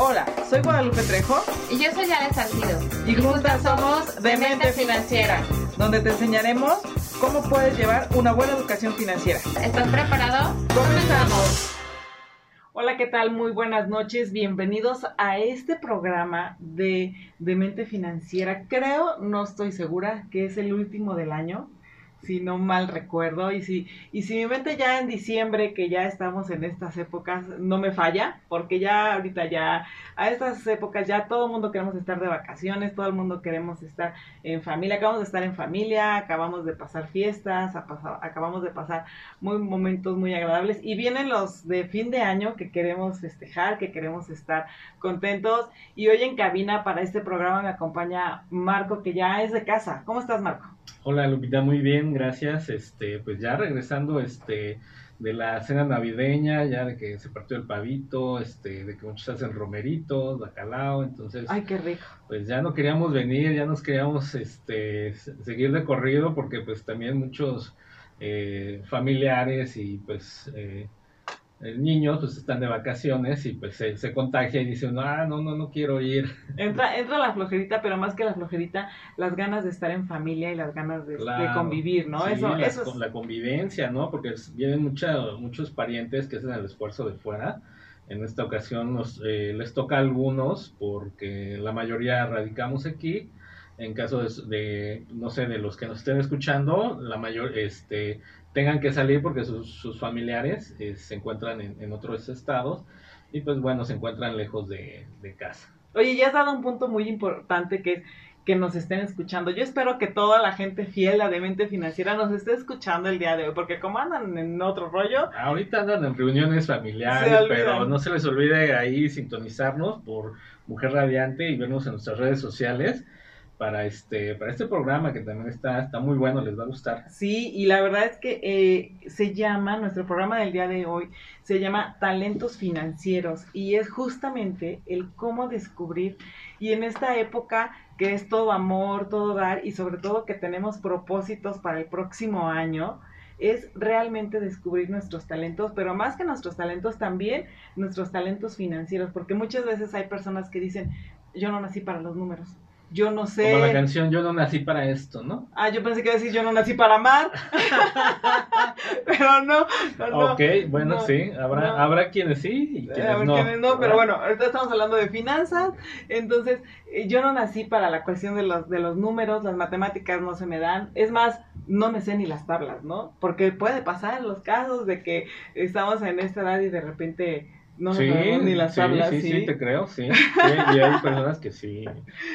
Hola, soy Guadalupe Trejo. Y yo soy Ale Salcido. Y, juntas somos Demente Financiera, donde te enseñaremos cómo puedes llevar una buena educación financiera. ¿Estás preparado? ¡Comenzamos! Hola, ¿qué tal? Muy buenas noches. Bienvenidos a este programa de Demente Financiera. Creo, no estoy segura, que es el último del año si no mal recuerdo. Y si, y si mi mente ya en diciembre, que ya estamos en estas épocas, no me falla, porque ya ahorita ya, a estas épocas ya todo el mundo queremos estar de vacaciones, todo el mundo queremos estar en familia, acabamos de estar en familia, acabamos de pasar fiestas, acabamos de pasar muy momentos muy agradables y vienen los de fin de año que queremos festejar, que queremos estar contentos. Y hoy en cabina para este programa me acompaña Marco, que ya es de casa. ¿Cómo estás, Marco? Hola Lupita, muy bien, gracias. Este, pues ya regresando este de la cena navideña, ya de que se partió el pavito, este, de que muchos hacen romeritos, bacalao, entonces Ay, qué rico. Pues ya no queríamos venir, ya nos queríamos este seguir de corrido porque pues también muchos eh, familiares y pues eh, el niño pues están de vacaciones y pues se, contagia y dice uno, ah, no, no, no quiero ir. Entra, entra la flojerita, pero más que la flojerita, las ganas de estar en familia y las ganas de, convivir, ¿no? eso, la, eso es... la convivencia, ¿no? Porque vienen mucha, muchos parientes que hacen el esfuerzo de fuera. En esta ocasión nos, eh, les toca a algunos porque la mayoría radicamos aquí. En caso de, de, no sé, de los que nos estén escuchando, la mayor, este, tengan que salir porque sus, familiares eh, se encuentran en, otros estados y pues bueno, se encuentran lejos de, casa. Oye, ya has dado un punto muy importante que es que nos estén escuchando. Yo espero que toda la gente fiel a Demente Financiera nos esté escuchando el día de hoy, porque como andan en otro rollo... Ahorita andan en reuniones familiares, pero no se les olvide ahí sintonizarnos por Mujer Radiante y vernos en nuestras redes sociales para este, para este programa que también está, está muy bueno, les va a gustar. Sí, y la verdad es que eh, se llama, nuestro programa del día de hoy, se llama Talentos Financieros y es justamente el cómo descubrir y en esta época que es todo amor, todo dar y sobre todo que tenemos propósitos para el próximo año, es realmente descubrir nuestros talentos, pero más que nuestros talentos también nuestros talentos financieros, porque muchas veces hay personas que dicen, yo no nací para los números yo no sé. Como la canción Yo no nací para esto, ¿no? Ah, yo pensé que iba a decir Yo no nací para amar. pero no, no, Ok, bueno, sí. Habrá, habrá quienes sí y quienes no. Quienes no pero bueno, ahorita estamos hablando de finanzas. Entonces, eh, yo no nací para la cuestión de los, de los números, las matemáticas no se me dan. Es más, no me sé ni las tablas, ¿no? Porque puede pasar en los casos de que estamos en esta edad y de repente no sí, ni las tablas. Sí, sí, te creo, sí. Y hay personas que sí,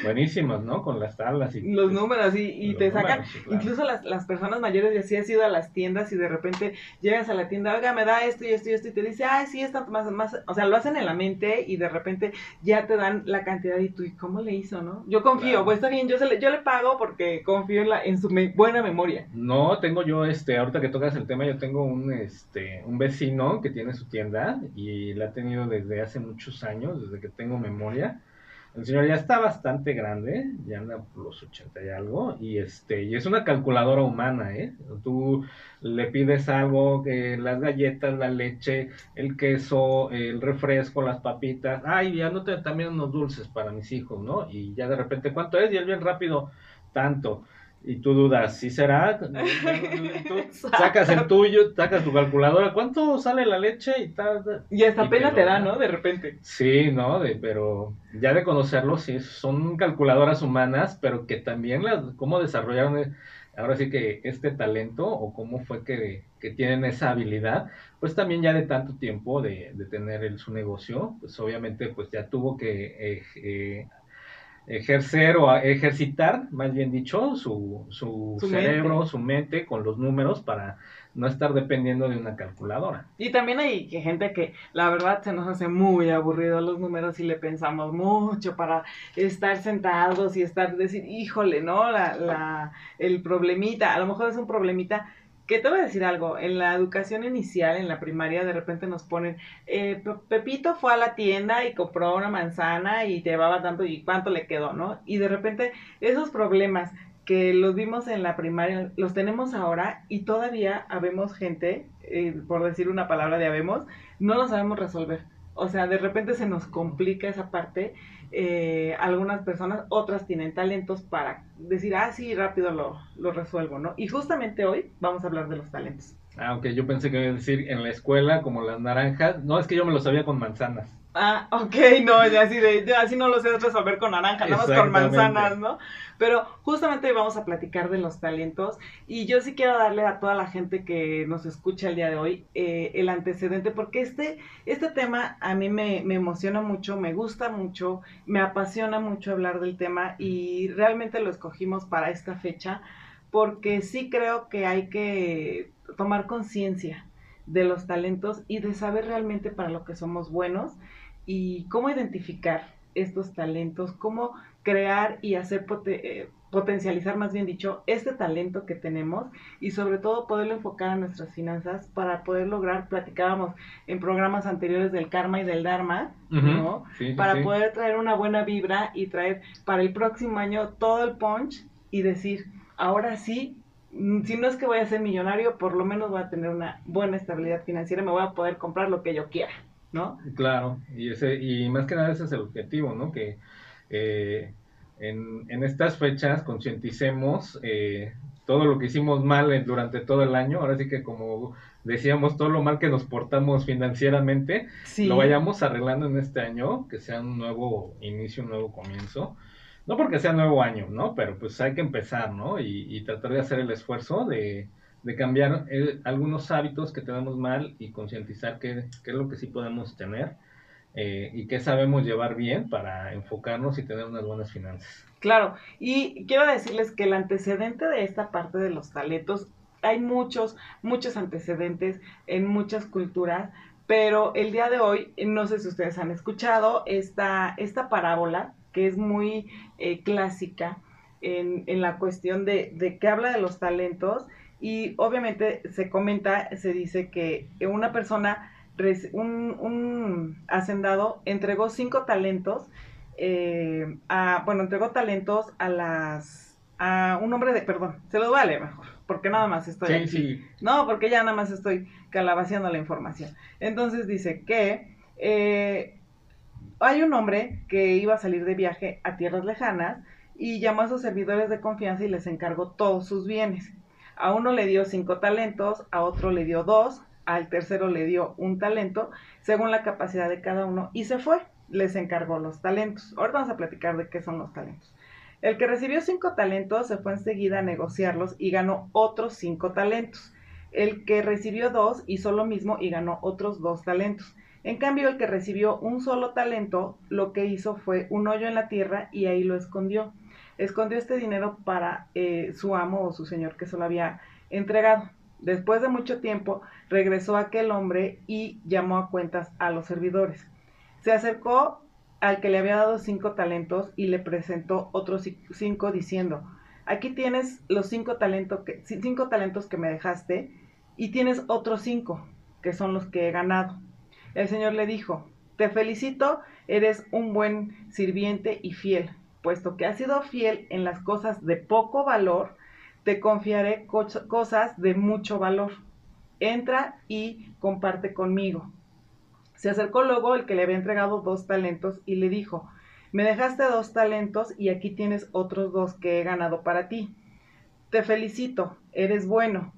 buenísimas, ¿no? Con las tablas y los números y, y te sacan, incluso las, las personas mayores ya sí has ido a las tiendas y de repente llegas a la tienda, oiga, me da esto y esto y esto y te dice, ay, sí, está más, más, o sea, lo hacen en la mente y de repente ya te dan la cantidad y tú, ¿y cómo le hizo, no? Yo confío, pues está bien, yo, se le, yo le pago porque confío en, la, en su buena memoria. No, tengo yo, este, ahorita que tocas el tema, yo tengo un, este, un vecino que tiene su tienda y la tenido desde hace muchos años, desde que tengo memoria. El señor ya está bastante grande, ya anda por los 80 y algo, y este, y es una calculadora humana, ¿eh? Tú le pides algo, que las galletas, la leche, el queso, el refresco, las papitas, ay, ya no te también unos dulces para mis hijos, ¿no? Y ya de repente, ¿cuánto es? Y él bien rápido, tanto y tú dudas, ¿sí será? sacas el tuyo, sacas tu calculadora, ¿cuánto sale la leche? Y, tal, y hasta pena te da, ¿no? De repente. Sí, ¿no? De, pero ya de conocerlo, sí, son calculadoras humanas, pero que también las, cómo desarrollaron, eh, ahora sí que este talento o cómo fue que, que tienen esa habilidad, pues también ya de tanto tiempo de, de tener el, su negocio, pues obviamente pues ya tuvo que... Eh, eh, ejercer o ejercitar, más bien dicho, su, su, cerebro, su mente con los números para no estar dependiendo de una calculadora. Y también hay gente que la verdad se nos hace muy aburrido los números y le pensamos mucho para estar sentados y estar decir, híjole, ¿no? La, la, el problemita, a lo mejor es un problemita que te voy a decir algo, en la educación inicial, en la primaria, de repente nos ponen, eh, Pepito fue a la tienda y compró una manzana y llevaba tanto y cuánto le quedó, ¿no? Y de repente esos problemas que los vimos en la primaria, los tenemos ahora y todavía habemos gente, eh, por decir una palabra de habemos, no lo sabemos resolver. O sea, de repente se nos complica esa parte. Eh, algunas personas, otras tienen talentos para decir, ah, sí, rápido lo, lo resuelvo, ¿no? Y justamente hoy vamos a hablar de los talentos. Ah, ok, yo pensé que iba a decir en la escuela como las naranjas. No, es que yo me lo sabía con manzanas. Ah, ok, no, ya así, de, yo así no lo sé resolver con naranja, nada más con manzanas, ¿no? Pero justamente hoy vamos a platicar de los talentos y yo sí quiero darle a toda la gente que nos escucha el día de hoy eh, el antecedente porque este, este tema a mí me, me emociona mucho, me gusta mucho, me apasiona mucho hablar del tema y realmente lo escogimos para esta fecha porque sí creo que hay que tomar conciencia de los talentos y de saber realmente para lo que somos buenos y cómo identificar estos talentos, cómo crear y hacer pote- eh, potencializar, más bien dicho, este talento que tenemos y sobre todo poderlo enfocar a nuestras finanzas para poder lograr, platicábamos en programas anteriores del karma y del dharma, ¿no? Sí, Para sí. poder traer una buena vibra y traer para el próximo año todo el punch y decir, ahora sí, mm, si no es que voy a ser millonario, por lo menos voy a tener una buena estabilidad financiera, me voy a poder comprar lo que yo quiera, ¿no? Claro, y ese y más que nada ese es el objetivo, ¿no? Que eh, en, en estas fechas concienticemos eh, todo lo que hicimos mal durante todo el año. Ahora sí que como decíamos, todo lo mal que nos portamos financieramente, Sí. lo vayamos arreglando en este año, que sea un nuevo inicio, un nuevo comienzo. No porque sea nuevo año, ¿no? Pero pues hay que empezar, ¿no? Y, y tratar de hacer el esfuerzo de, de cambiar eh, algunos hábitos que tenemos mal y concientizar qué, qué es lo que sí podemos tener eh, y qué sabemos llevar bien para enfocarnos y tener unas buenas finanzas. Claro, y quiero decirles que el antecedente de esta parte de los talentos, hay muchos, muchos antecedentes en muchas culturas, pero el día de hoy, no sé si ustedes han escuchado esta, esta parábola que es muy eh, clásica en, en la cuestión de, de que habla de los talentos y obviamente se comenta, se dice que una persona, un, un hacendado entregó cinco talentos eh, a, bueno, entregó talentos a las, a un hombre de, perdón, se los leer mejor, porque nada más estoy Sí, aquí. sí. No, porque ya nada más estoy calabaceando la información. Entonces dice que eh, hay un hombre que iba a salir de viaje a tierras lejanas y llamó a sus servidores de confianza y les encargó todos sus bienes. A uno le dio cinco talentos, a otro le dio dos, al tercero le dio un talento, según la capacidad de cada uno, y se fue. Les encargó los talentos. Ahora vamos a platicar de qué son los talentos. El que recibió cinco talentos se fue enseguida a negociarlos y ganó otros cinco talentos. El que recibió dos hizo lo mismo y ganó otros dos talentos. En cambio, el que recibió un solo talento, lo que hizo fue un hoyo en la tierra y ahí lo escondió. Escondió este dinero para eh, su amo o su señor que se lo había entregado. Después de mucho tiempo, regresó aquel hombre y llamó a cuentas a los servidores. Se acercó al que le había dado cinco talentos y le presentó otros ci- cinco diciendo, aquí tienes los cinco, que, ci- cinco talentos que me dejaste y tienes otros cinco, que son los que he ganado. El Señor le dijo, te felicito, eres un buen sirviente y fiel, puesto que has sido fiel en las cosas de poco valor, te confiaré co- cosas de mucho valor. Entra y comparte conmigo. Se acercó luego el que le había entregado dos talentos y le dijo, me dejaste dos talentos y aquí tienes otros dos que he ganado para ti. Te felicito, eres bueno.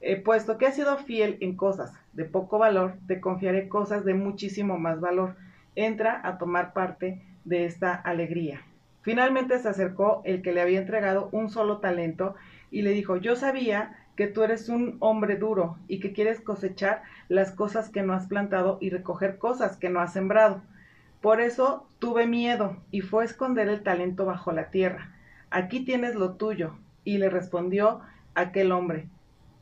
Eh, puesto que has sido fiel en cosas de poco valor, te confiaré cosas de muchísimo más valor. Entra a tomar parte de esta alegría. Finalmente se acercó el que le había entregado un solo talento y le dijo, yo sabía que tú eres un hombre duro y que quieres cosechar las cosas que no has plantado y recoger cosas que no has sembrado. Por eso tuve miedo y fue a esconder el talento bajo la tierra. Aquí tienes lo tuyo. Y le respondió aquel hombre,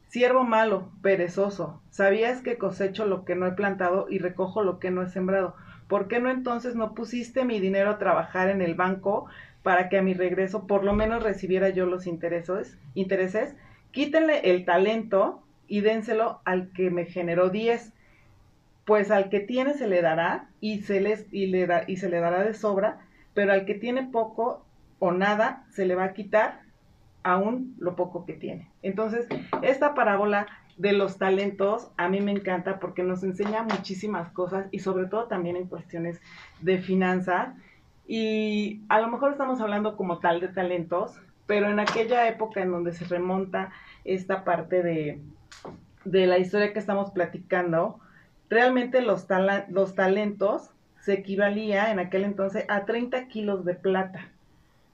Siervo malo, perezoso, sabías que cosecho lo que no he plantado y recojo lo que no he sembrado. ¿Por qué no entonces no pusiste mi dinero a trabajar en el banco para que a mi regreso por lo menos recibiera yo los intereses? intereses? Quítenle el talento y dénselo al que me generó 10. Pues al que tiene se le dará y se, les, y, le da, y se le dará de sobra, pero al que tiene poco o nada se le va a quitar aún lo poco que tiene. Entonces, esta parábola de los talentos a mí me encanta porque nos enseña muchísimas cosas y sobre todo también en cuestiones de finanzas. Y a lo mejor estamos hablando como tal de talentos, pero en aquella época en donde se remonta esta parte de, de la historia que estamos platicando, realmente los, los talentos se equivalía en aquel entonces a 30 kilos de plata.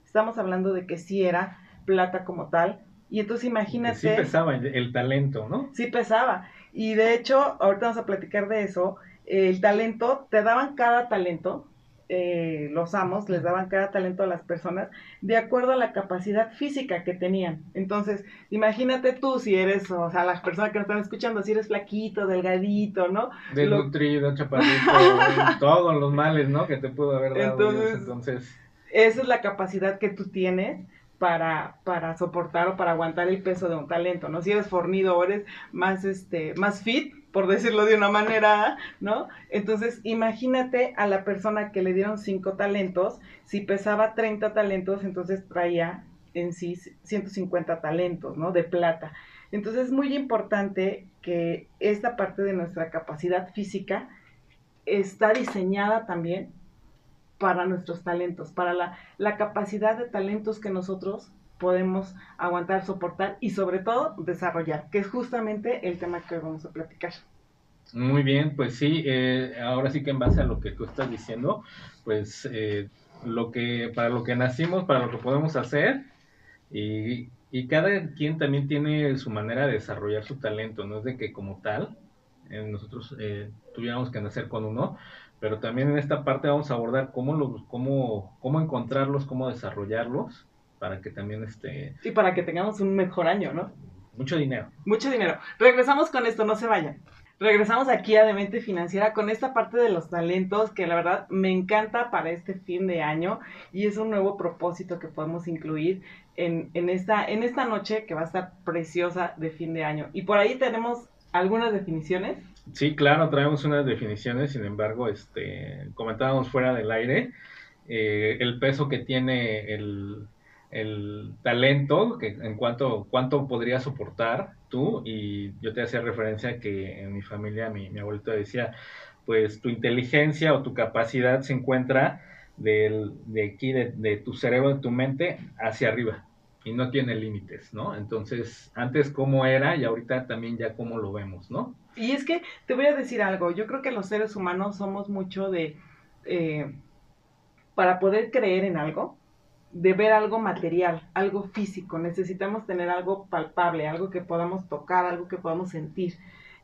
Estamos hablando de que sí era plata como tal. Y entonces imagínate... Sí pesaba el, talento, ¿no? Sí pesaba. Y de hecho, ahorita vamos a platicar de eso. El talento, te daban cada talento, eh, los amos les daban cada talento a las personas de acuerdo a la capacidad física que tenían. Entonces, imagínate tú si eres, o sea, las personas que nos están escuchando, si eres flaquito, delgadito, ¿no? Desnutrido, chaparrito, todos los males, ¿no? Que te pudo haber dado. Entonces, entonces, esa es la capacidad que tú tienes para, para soportar o para aguantar el peso de un talento, ¿no? Si eres fornido o eres más, este, más fit, por decirlo de una manera, ¿no? Entonces, imagínate a la persona que le dieron cinco talentos, si pesaba 30 talentos, entonces traía en sí 150 talentos, ¿no? De plata. Entonces, es muy importante que esta parte de nuestra capacidad física está diseñada también para nuestros talentos, para la, la capacidad de talentos que nosotros podemos aguantar, soportar y sobre todo desarrollar, que es justamente el tema que hoy vamos a platicar. Muy bien, pues sí, eh, ahora sí que en base a lo que tú estás diciendo, pues eh, lo que para lo que nacimos, para lo que podemos hacer y, y, cada quien también tiene su manera de desarrollar su talento, no es de que como tal eh, nosotros tuviéramos que nacer con uno, pero también en esta parte vamos a abordar cómo, los, cómo, cómo encontrarlos, cómo desarrollarlos, para que también este... Y para que tengamos un mejor año, ¿no? Mucho dinero. Mucho dinero. Regresamos con esto, no se vayan. Regresamos aquí a Demente Financiera con esta parte de los talentos que la verdad me encanta para este fin de año y es un nuevo propósito que podemos incluir en, en, esta, en esta noche que va a estar preciosa de fin de año. Y por ahí tenemos algunas definiciones. Sí, claro, traemos unas definiciones, sin embargo, este, comentábamos fuera del aire eh, el peso que tiene el, talento, que en cuanto cuánto podría soportar tú, y yo te hacía referencia que en mi familia mi, mi abuelito decía, pues tu inteligencia o tu capacidad se encuentra del, de aquí, de, de tu cerebro, de tu mente, hacia arriba y no tiene límites, ¿no? Entonces, antes cómo era y ahorita también ya cómo lo vemos, ¿no? Y es que te voy a decir algo, yo creo que los seres humanos somos mucho de, eh, para poder creer en algo, de ver algo material, algo físico, necesitamos tener algo palpable, algo que podamos tocar, algo que podamos sentir.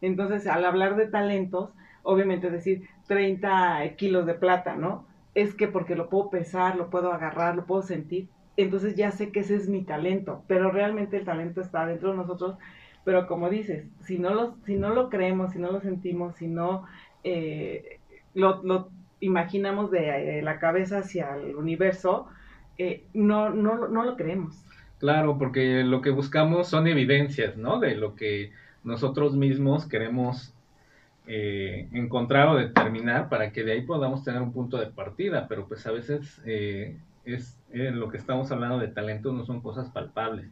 Entonces, al hablar de talentos, obviamente decir 30 kilos de plata, ¿no? Es que porque lo puedo pesar, lo puedo agarrar, lo puedo sentir, entonces ya sé que ese es mi talento, pero realmente el talento está dentro de nosotros, pero como dices, si no lo, si no lo creemos, si no lo sentimos, si no eh, lo, imaginamos de eh, la cabeza hacia el universo, eh, no, no, no lo creemos. Claro, porque lo que buscamos son evidencias, ¿no? De lo que nosotros mismos queremos encontrar o determinar para que de ahí podamos tener un punto de partida, pero pues a veces es eh, lo que estamos hablando de talento no son cosas palpables,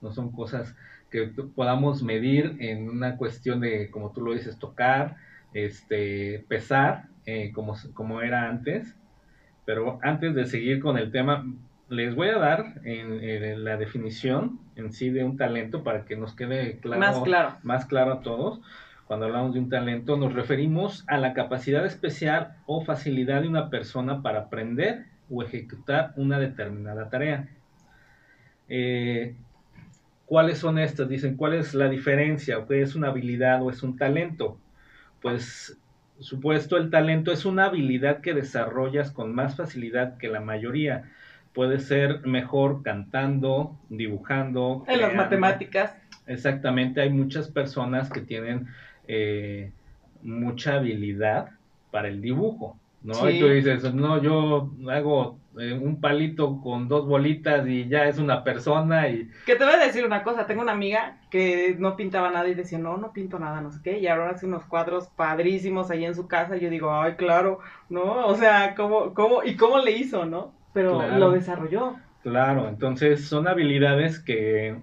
no son cosas que podamos medir en una cuestión de, como tú lo dices, tocar, este, pesar, eh, como, como era antes. Pero antes de seguir con el tema, les voy a dar en, la definición en sí de un talento para que nos quede claro, más claro, más claro a todos. Cuando hablamos de un talento, nos referimos a la capacidad especial o facilidad de una persona para aprender o ejecutar una determinada tarea. Eh, ¿Cuáles son estas? Dicen, ¿cuál es la diferencia? ¿O qué es una habilidad o es un talento? Pues, supuesto, el talento es una habilidad que desarrollas con más facilidad que la mayoría. Puede ser mejor cantando, dibujando. En las matemáticas. Exactamente, hay muchas personas que tienen eh, mucha habilidad para el dibujo. ¿No? Y tú dices, no, yo hago eh, un palito con dos bolitas y ya es una persona y... Que te voy a decir una cosa, tengo una amiga que no pintaba nada y decía, no, no pinto nada, no sé qué, y ahora hace unos cuadros padrísimos ahí en su casa y yo digo, ay, claro, ¿no? O sea, ¿cómo, cómo, y cómo le hizo, ¿no? Pero lo desarrolló. Claro, entonces son habilidades que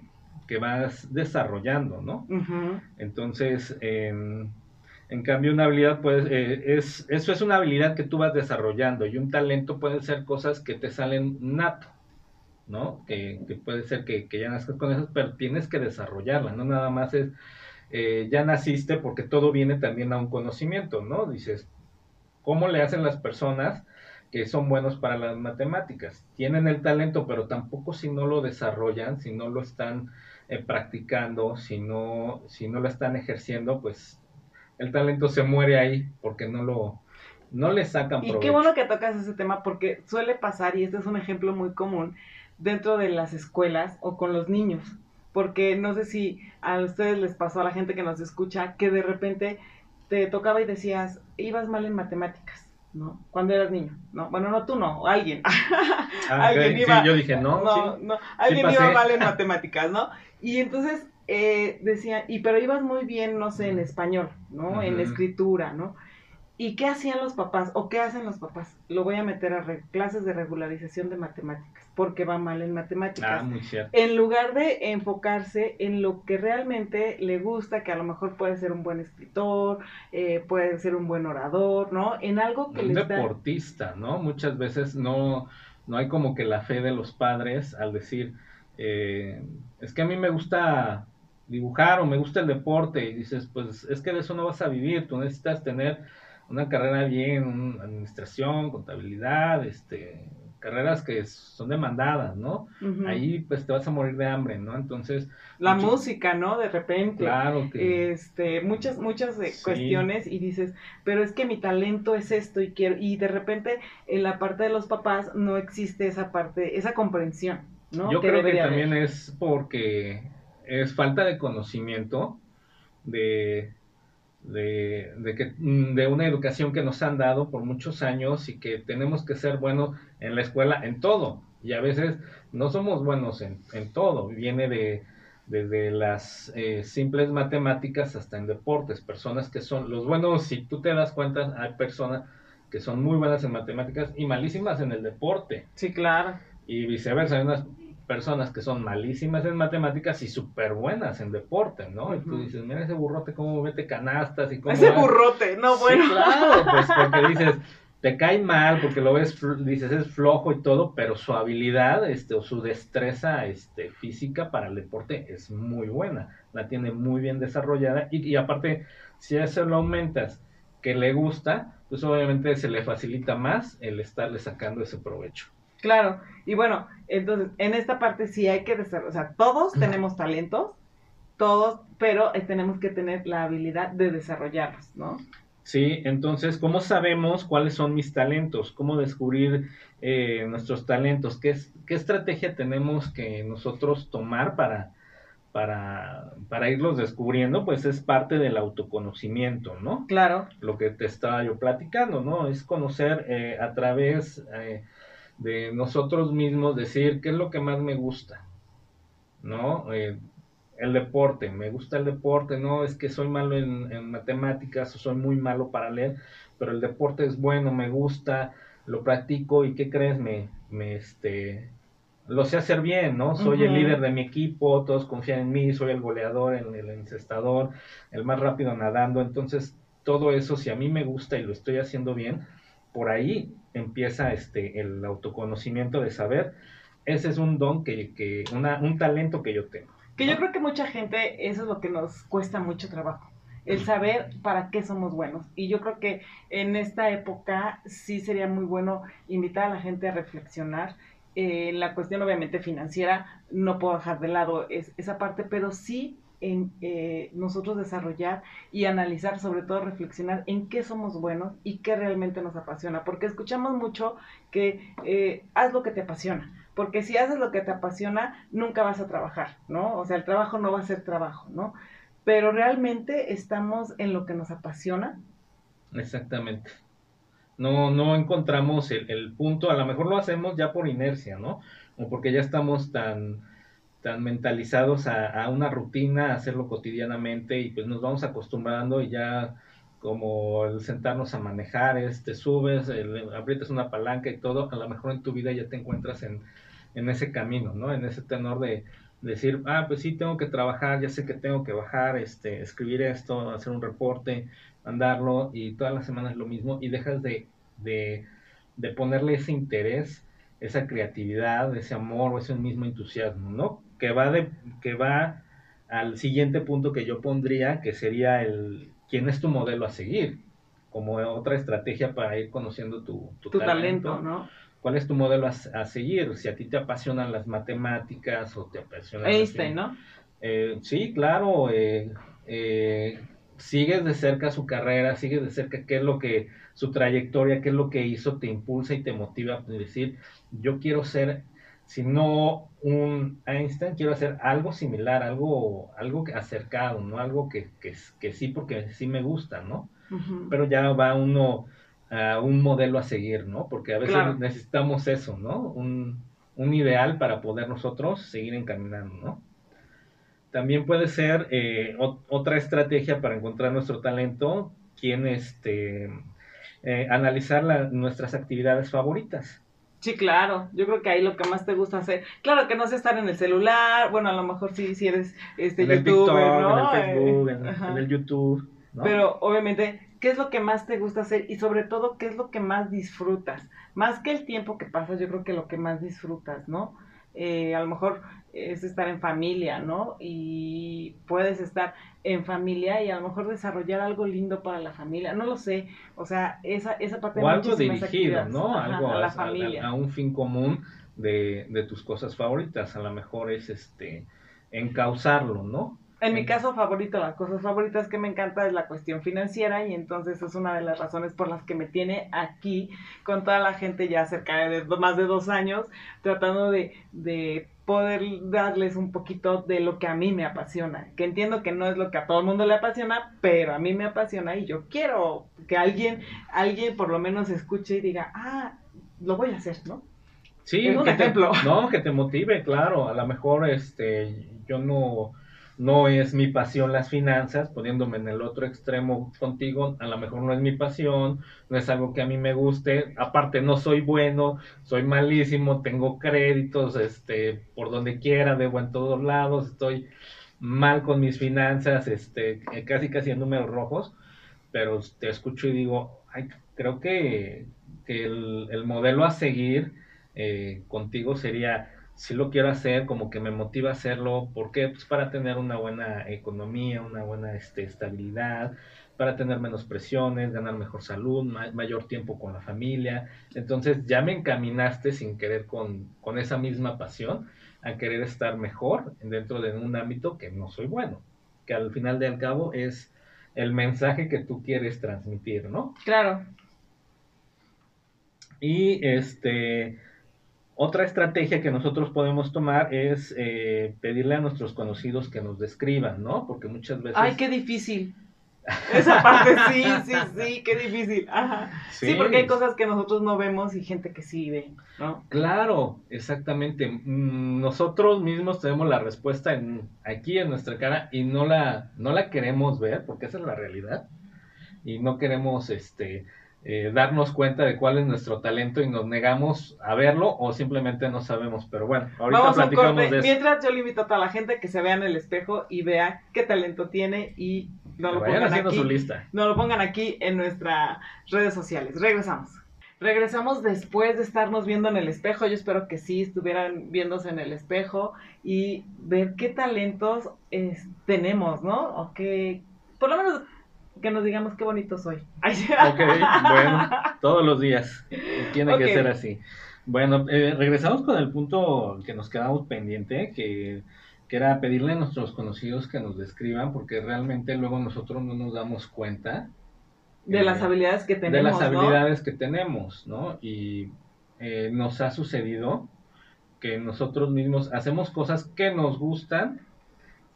que vas desarrollando, ¿no? Entonces, em, en cambio, una habilidad, pues, eh, es, eso es una habilidad que tú vas desarrollando y un talento puede ser cosas que te salen nato, ¿no? Que, que puede ser que, que ya nazcas con eso, pero tienes que desarrollarla, no nada más es, eh, ya naciste porque todo viene también a un conocimiento, ¿no? Dices, ¿cómo le hacen las personas que son buenos para las matemáticas? Tienen el talento, pero tampoco si no lo desarrollan, si no lo están eh, practicando, si no, si no lo están ejerciendo, pues el talento se muere ahí porque no lo no le sacan Y provecho. qué bueno que tocas ese tema porque suele pasar, y este es un ejemplo muy común, dentro de las escuelas o con los niños. Porque no sé si a ustedes les pasó a la gente que nos escucha que de repente te tocaba y decías, ibas mal en matemáticas, ¿no? Cuando eras niño, ¿no? Bueno, no tú no, alguien. Ah, alguien ok, iba- sí, yo dije, no, no, sí. no, alguien iba mal en matemáticas, ¿no? Y entonces eh, decía, y pero ibas muy bien, no sé, en español, ¿no? En escritura, ¿no? ¿Y qué hacían los papás o qué hacen los papás? Lo voy a meter a clases de regularización de matemáticas, porque va mal en matemáticas. Ah, muy cierto. En lugar de enfocarse en lo que realmente le gusta, que a lo mejor puede ser un buen escritor, eh, puede ser un buen orador, ¿no? En algo que un les da... deportista, ¿no? Muchas veces no, no hay como que la fe de los padres al decir, eh, es que a mí me gusta dibujar o me gusta el deporte y dices, pues es que de eso no vas a vivir, tú necesitas tener una carrera bien, un- administración, contabilidad, este, carreras que son demandadas, ¿no? Ahí pues te vas a morir de hambre, ¿no? Entonces, La mucho- música, ¿no? De repente. claro que... este, muchas, muchas eh, Sí. cuestiones y dices, pero es que mi talento es esto y quiero, y de repente en la parte de los papás no existe esa parte, esa comprensión, ¿no? Yo creo que también haber. es porque es falta de conocimiento de, de, de que, de una educación que nos han dado por muchos años y que tenemos que ser buenos en la escuela, en todo. Y a veces no somos buenos en, en todo. Viene de desde las eh, simples matemáticas hasta en deportes. Personas que son los buenos, si tú te das cuenta, hay personas que son muy buenas en matemáticas y malísimas en el deporte Sí, claro. y viceversa. Hay unas personas que son malísimas en matemáticas y súper buenas en deporte, ¿no? Y tú dices, mira ese burrote cómo mete canastas y cómo... Ese va". burrote, no, Sí, bueno. claro, pues porque dices, te cae mal, porque lo ves, dices, es flojo y todo, pero su habilidad, este, o su destreza, este, física para el deporte es muy buena, la tiene muy bien desarrollada y, y aparte, si a eso lo aumentas que le gusta, pues obviamente se le facilita más el estarle sacando ese provecho. Claro, y bueno, entonces en esta parte sí hay que desarrollar, o sea, todos tenemos talentos, todos, pero eh, tenemos que tener la habilidad de desarrollarlos, ¿no? Sí, entonces, ¿cómo sabemos cuáles son mis talentos? ¿Cómo descubrir eh, nuestros talentos? ¿Qué, es- ¿Qué estrategia tenemos que nosotros tomar para, para, para irlos descubriendo? Pues es parte del autoconocimiento, ¿no? Claro, Lo que te estaba yo platicando, ¿no? Es conocer eh, a través eh, de nosotros mismos, decir qué es lo que más me gusta, ¿no? Eh, el deporte, me gusta el deporte, no es que soy malo en, en matemáticas o soy muy malo para leer, pero el deporte es bueno, me gusta, lo practico y ¿qué crees? Me, me este, lo sé hacer bien, ¿no? Soy el líder de mi equipo, todos confían en mí, soy el goleador, el, el encestador, el más rápido nadando, entonces todo eso, si a mí me gusta y lo estoy haciendo bien, por ahí empieza este, el autoconocimiento de saber, ese es un don que, que una, un talento que yo tengo. que yo creo que mucha gente, eso es lo que nos cuesta mucho trabajo, el saber para qué somos buenos. Y yo creo que en esta época sí sería muy bueno invitar a la gente a reflexionar. Eh, la cuestión obviamente financiera, no puedo dejar de lado es- esa parte, pero sí en eh, nosotros desarrollar y analizar, sobre todo reflexionar en qué somos buenos y qué realmente nos apasiona, porque escuchamos mucho que eh, haz lo que te apasiona, porque si haces lo que te apasiona, nunca vas a trabajar, ¿no? O sea, el trabajo no va a ser trabajo, ¿no? Pero realmente estamos en lo que nos apasiona. Exactamente. No, no encontramos el, el punto, a lo mejor lo hacemos ya por inercia, ¿no? O porque ya estamos tan, tan mentalizados a, una rutina, a hacerlo cotidianamente y pues nos vamos acostumbrando y ya como el sentarnos a manejar, es, te subes, el- aprietas una palanca y todo, a lo mejor en tu vida ya te encuentras en, en ese camino, ¿no? En ese tenor de, decir, ah, pues sí, tengo que trabajar, ya sé que tengo que bajar, este, escribir esto, hacer un reporte, mandarlo y todas las semanas lo mismo y dejas de, de, de ponerle ese interés, esa creatividad, ese amor ese mismo entusiasmo, ¿no? Que va, de, que va al siguiente punto que yo pondría, que sería el, ¿quién es tu modelo a seguir? Como otra estrategia para ir conociendo tu, tu, talento, ¿no? ¿Cuál es tu modelo a, seguir? Si a ti te apasionan las matemáticas o te apasionan... Einstein, ¿no? Eh, sí, claro. Eh, eh, sigues de cerca su carrera, sigues de cerca qué es lo que, su trayectoria, qué es lo que hizo, te impulsa y te motiva a decir, yo quiero ser, si no un Einstein, quiero hacer algo similar, algo, algo acercado, ¿no? Algo que, que, que sí, porque sí me gusta, ¿no? Pero ya va uno a un modelo a seguir, ¿no? Porque a veces necesitamos eso, ¿no? Un, un ideal para poder nosotros seguir encaminando, ¿no? También puede ser eh, otra estrategia para encontrar nuestro talento, quien este, eh, analizar nuestras actividades favoritas. Sí, claro. Yo creo que ahí lo que más te gusta hacer. Claro que no sé estar en el celular. Bueno, a lo mejor sí, si eres este en el TikTok, en el Facebook, en, el YouTube. Pero obviamente, ¿qué es lo que más te gusta hacer? Y sobre todo, ¿qué es lo que más disfrutas? Más que el tiempo que pasas, yo creo que lo que más disfrutas, ¿no? Eh, a lo mejor es estar en familia, ¿no? Y puedes estar en familia y a lo mejor desarrollar algo lindo para la familia, no lo sé, o sea, esa, esa parte o algo dirigido, ¿no? algo a, la familia. A, un fin común de, de tus cosas favoritas, a lo mejor es este encauzarlo, ¿no? En mi caso favorito, las cosas favoritas que me encanta es la cuestión financiera y entonces es una de las razones por las que me tiene aquí con toda la gente ya cerca de más de dos años tratando de, de poder darles un poquito de lo que a mí me apasiona, que entiendo que no es lo que a todo el mundo le apasiona, pero a mí me apasiona y yo quiero que alguien, alguien por lo menos escuche y diga, ah, lo voy a hacer, ¿no? Sí, un ejemplo. no, que te motive, claro, a lo mejor este, yo no no es mi pasión las finanzas, poniéndome en el otro extremo contigo, a lo mejor no es mi pasión, no es algo que a mí me guste, aparte no soy bueno, soy malísimo, tengo créditos, este, por donde quiera, debo en todos lados, estoy mal con mis finanzas, este, casi casi en números rojos, pero te escucho y digo, ay, creo que, el, modelo a seguir eh, contigo sería si lo quiero hacer, como que me motiva a hacerlo. ¿Por qué? Pues para tener una buena economía, una buena este, estabilidad, para tener menos presiones, ganar mejor salud, mayor tiempo con la familia. Entonces ya me encaminaste sin querer con, con esa misma pasión a querer estar mejor dentro de un ámbito que no soy bueno, que al final de al cabo es el mensaje que tú quieres transmitir, ¿no? Claro. Y este, otra estrategia que nosotros podemos tomar es eh, pedirle a nuestros conocidos que nos describan, ¿no? Porque muchas veces... ¡Ay, qué difícil! Esa parte sí, sí, sí, qué difícil. Ajá. Sí. porque hay cosas que nosotros no vemos y gente que sí ve, ¿no? Claro, exactamente. Mm, nosotros mismos tenemos la respuesta en, aquí en nuestra cara y no la, no la queremos ver porque esa es la realidad. Y no queremos, este, eh, darnos cuenta de cuál es nuestro talento y nos negamos a verlo o simplemente no sabemos. Pero bueno, ahorita platicamos de eso. Mientras yo le invito a toda la gente que se vea en el espejo y vea qué talento tiene y no lo pongan aquí. Su lista. No lo pongan aquí en nuestras redes sociales. Regresamos. Regresamos después de estarnos viendo en el espejo. Yo espero que sí estuvieran viéndose en el espejo y ver qué talentos tenemos, ¿no? O que por lo menos que nos digamos qué bonito soy. ok, bueno, todos los días. Tiene que ser así. Bueno, eh, regresamos con el punto que nos quedamos pendiente, que, que, era pedirle a nuestros conocidos que nos describan, porque realmente luego nosotros no nos damos cuenta. De las eh, habilidades que tenemos. De las habilidades que tenemos, ¿no? Y eh, nos ha sucedido que nosotros mismos hacemos cosas que nos gustan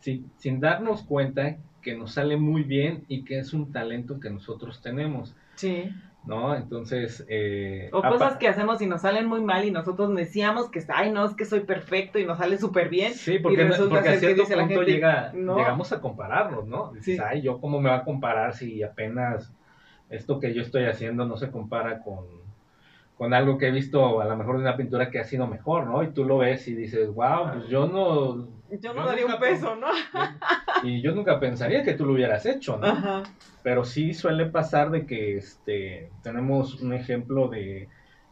sin, sin darnos cuenta que nos sale muy bien y que es un talento que nosotros tenemos. Sí. ¿No? Entonces... Eh, o cosas que hacemos y nos salen muy mal y nosotros decíamos que, ay, no, es que soy perfecto y nos sale súper bien. Sí, porque, porque a cierto punto llega, llegamos a compararnos, ¿no? Dices, ay, ¿yo cómo me va a comparar si apenas esto que yo estoy haciendo no se compara con, con algo que he visto a lo mejor de una pintura que ha sido mejor, ¿no? Y tú lo ves y dices, wow, pues yo no... Yo no daría un peso, ¿no? Y yo nunca pensaría que tú lo hubieras hecho, ¿no? Ajá. Pero sí suele pasar de que este, tenemos un ejemplo de...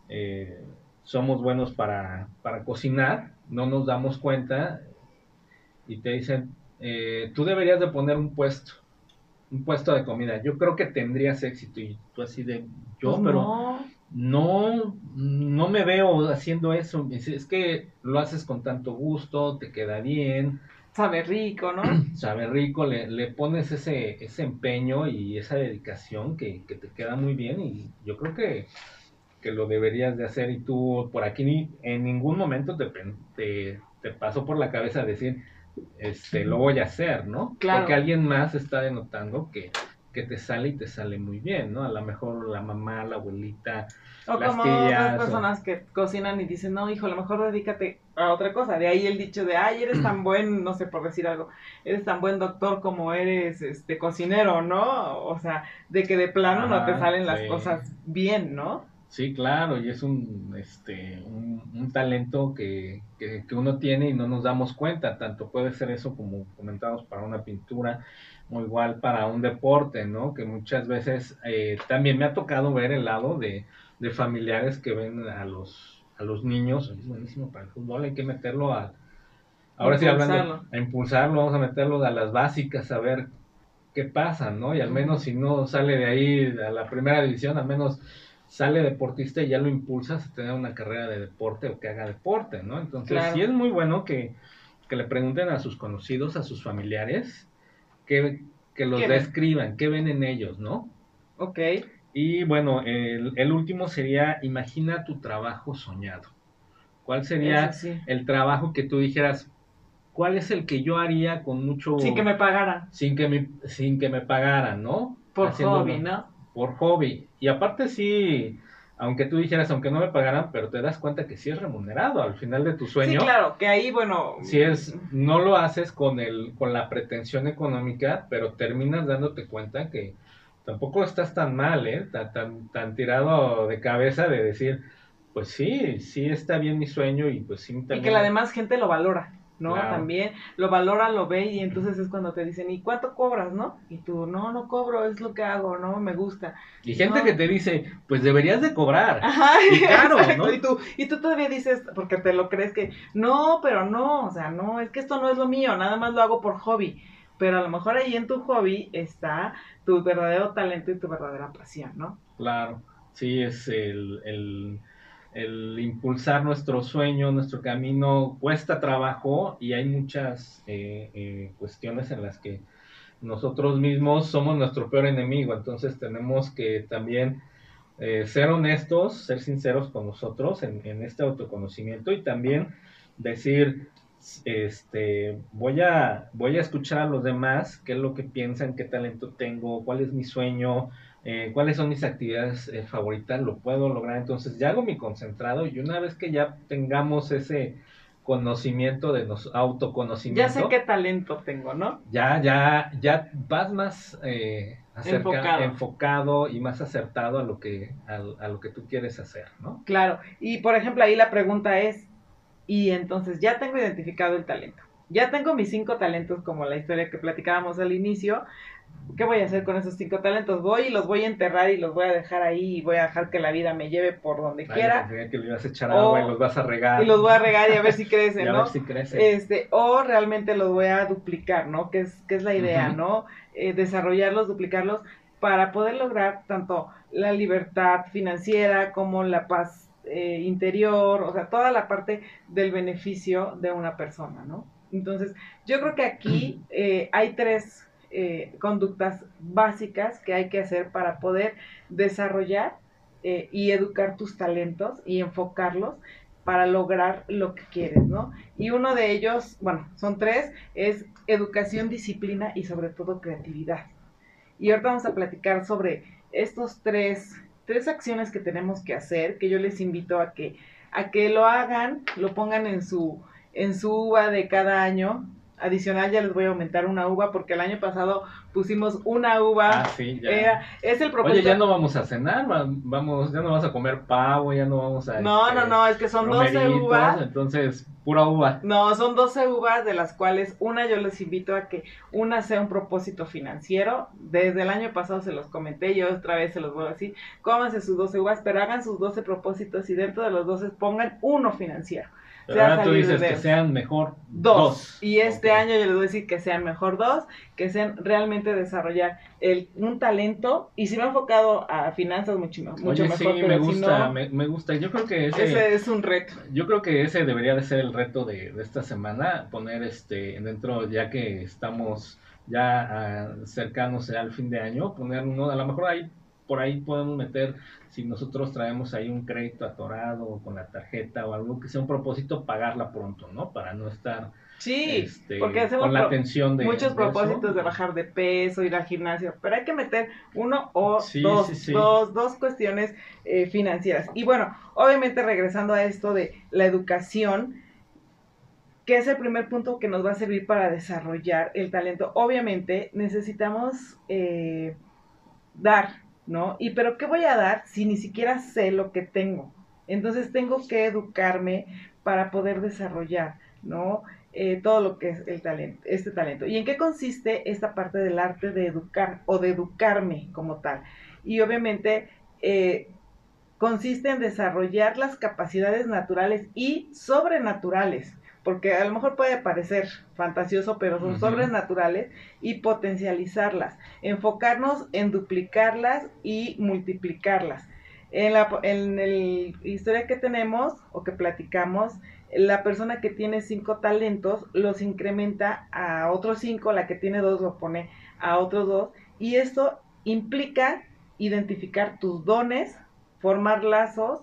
eh, somos buenos para, para cocinar, no nos damos cuenta y te dicen, eh, tú deberías de poner un puesto, un puesto de comida. Yo creo que tendrías éxito y tú así de, yo, Pues pero no. No, no me veo haciendo eso. Es que lo haces con tanto gusto, te queda bien, Sabe rico, ¿no? sabe rico, le, le pones ese, ese empeño y esa dedicación que, que te queda muy bien y yo creo que, que lo deberías de hacer y tú por aquí ni- en ningún momento te, te, te pasó por la cabeza decir, este, lo voy a hacer, ¿no? Claro. Porque alguien más está denotando que, que te sale y te sale muy bien, ¿no? A lo mejor la mamá, la abuelita, O Las como tías, otras o- personas que cocinan y dicen, no, hijo, a lo mejor dedícate a otra cosa. De ahí el dicho de, ay, eres tan buen, no sé, por decir algo, eres tan buen doctor como eres este cocinero, ¿no? O sea, de que de plano no te salen las cosas bien, ¿no? Sí, claro, y es un, este, un, un talento que, que, que uno tiene y no nos damos cuenta, tanto puede ser eso como comentamos para una pintura o igual para un deporte, ¿no? Que muchas veces eh, también me ha tocado ver el lado de, de familiares que ven a los, a los niños, "Oye, es buenísimo para el fútbol, hay que meterlo a, ahora sí hablando, a impulsarlo, vamos a meterlo a las básicas, a ver qué pasa, ¿no? Y al menos si no sale de ahí a la primera división, al menos sale deportista y ya lo impulsas a tener una carrera de deporte o que haga deporte, ¿no? Entonces Claro. sí es muy bueno que, que le pregunten a sus conocidos, a sus familiares, que, que los describan, qué ven en ellos, ¿no? Ok. Y bueno, el, el último sería, imagina tu trabajo soñado. ¿Cuál sería sí. el trabajo que tú dijeras, cuál es el que yo haría con mucho... Sin que me pagaran. sin que me, sin que me pagaran, ¿no? Por Haciéndolo hobby, ¿no? Por hobby. Y aparte sí, aunque tú dijeras, aunque no me pagaran, pero te das cuenta que sí es remunerado al final de tu sueño. Sí, claro, que ahí, bueno. Si es, no lo haces con el, con la pretensión económica, pero terminas dándote cuenta que tampoco estás tan mal, ¿eh? Tan, tan, tan tirado de cabeza de decir, pues sí, sí está bien mi sueño y pues sí Y también. que la demás gente lo valora, ¿no? Claro. También lo valora, lo ve y entonces es cuando te dicen, ¿y cuánto cobras, no? Y tú, no, no cobro, es lo que hago, ¿no? Me gusta. Y gente No. que te dice, pues deberías de cobrar. Ajá, Y claro, exacto, ¿no? Y tú, y tú todavía dices, porque te lo crees que, no, pero no, o sea, no, es que esto no es lo mío, nada más lo hago por hobby. Pero a lo mejor ahí en tu hobby está tu verdadero talento y tu verdadera pasión, ¿no? Claro, sí, es el, el, el impulsar nuestro sueño, nuestro camino, cuesta trabajo y hay muchas eh, eh, cuestiones en las que nosotros mismos somos nuestro peor enemigo, entonces tenemos que también eh, ser honestos, ser sinceros con nosotros en, en este autoconocimiento y también decir, este, voy a, voy a escuchar a los demás, qué es lo que piensan, qué talento tengo, cuál es mi sueño, eh, cuáles son mis actividades eh, favoritas, lo puedo lograr. Entonces ya hago mi concentrado y una vez que ya tengamos ese conocimiento de nos autoconocimiento, Ya sé qué talento tengo, ¿no? ya, ya, ya vas más eh, acerca- Enfocado. enfocado y más acertado a lo que, a, a lo que tú quieres hacer, ¿no? Claro, y por ejemplo ahí la pregunta es, y entonces ya tengo identificado el talento, ya tengo mis cinco talentos como la historia que platicábamos al inicio, ¿qué voy a hacer con esos cinco talentos? Voy y los voy a enterrar y los voy a dejar ahí y voy a dejar que la vida me lleve por donde Ay, quiera que le ibas a echar O- agua y los vas a regar. y los voy a regar y a ver si y crecen, a ¿no? ver si crece. Este, o realmente los voy a duplicar, ¿no? Que es, que es la idea. ¿no? Eh, desarrollarlos, duplicarlos, para poder lograr tanto la libertad financiera como la paz eh, interior, o sea, toda la parte del beneficio de una persona, ¿no? Entonces, yo creo que aquí eh, hay tres eh, conductas básicas que hay que hacer para poder desarrollar eh, y educar tus talentos y enfocarlos para lograr lo que quieres, ¿no? Y uno de ellos, bueno, son tres, es educación, disciplina y sobre todo creatividad. Y ahorita vamos a platicar sobre estos tres, tres acciones que tenemos que hacer, que yo les invito a que, a que lo hagan, lo pongan en su, en su uva de cada año adicional ya les voy a aumentar una uva porque el año pasado pusimos una uva. Ah, sí, ya. Es el propósito. Oye, ya no vamos a cenar, va- vamos, ya no vamos a comer pavo, ya no vamos a... no, este, no, no, es que son 12 romeritos, uvas. Entonces, pura uva. No, son 12 uvas de las cuales una yo les invito a que una sea un propósito financiero. Desde el año pasado se los comenté, yo otra vez se los voy a decir. Cómanse sus 12 uvas, pero hagan sus 12 propósitos y dentro de los 12 pongan uno financiero. Pero ahora tú dices de- que sean mejor Dos. dos. Y este Ok. año yo les voy a decir que sean mejor dos, que sean realmente desarrollar el, un talento. Y si me he enfocado a finanzas mucho, mucho Oye, mejor, sí, pero me si gusta, no, me, me gusta. Yo creo que ese, ese es un reto. yo creo que ese debería de ser el reto de, de esta semana, poner este dentro, ya que estamos ya ah, cercanos al fin de año, poner uno, a lo mejor ahí por ahí podemos meter, si nosotros traemos ahí un crédito atorado con la tarjeta o algo que sea un propósito, pagarla pronto, ¿no? Para no estar Sí, este, porque hacemos con la tensión de muchos de eso. propósitos de bajar de peso, ir al gimnasio, pero hay que meter uno o Sí, dos, sí, sí. dos, dos cuestiones eh, financieras. Y bueno, obviamente regresando a esto de la educación, que es el primer punto que nos va a servir para desarrollar el talento. Obviamente necesitamos eh, dar, ¿no? Y pero ¿qué voy a dar si ni siquiera sé lo que tengo? Entonces tengo que educarme para poder desarrollar, ¿no? Eh, todo lo que es el talento, este talento. ¿Y en qué consiste esta parte del arte de educar o de educarme como tal? Y obviamente eh, consiste en desarrollar las capacidades naturales y sobrenaturales, porque a lo mejor puede parecer fantasioso, pero son Ujú. sobrenaturales, y potencializarlas, enfocarnos en duplicarlas y multiplicarlas. En la en el historia que tenemos o que platicamos, la persona que tiene cinco talentos los incrementa a otros cinco, la que tiene dos lo pone a otros dos, y esto implica identificar tus dones, formar lazos,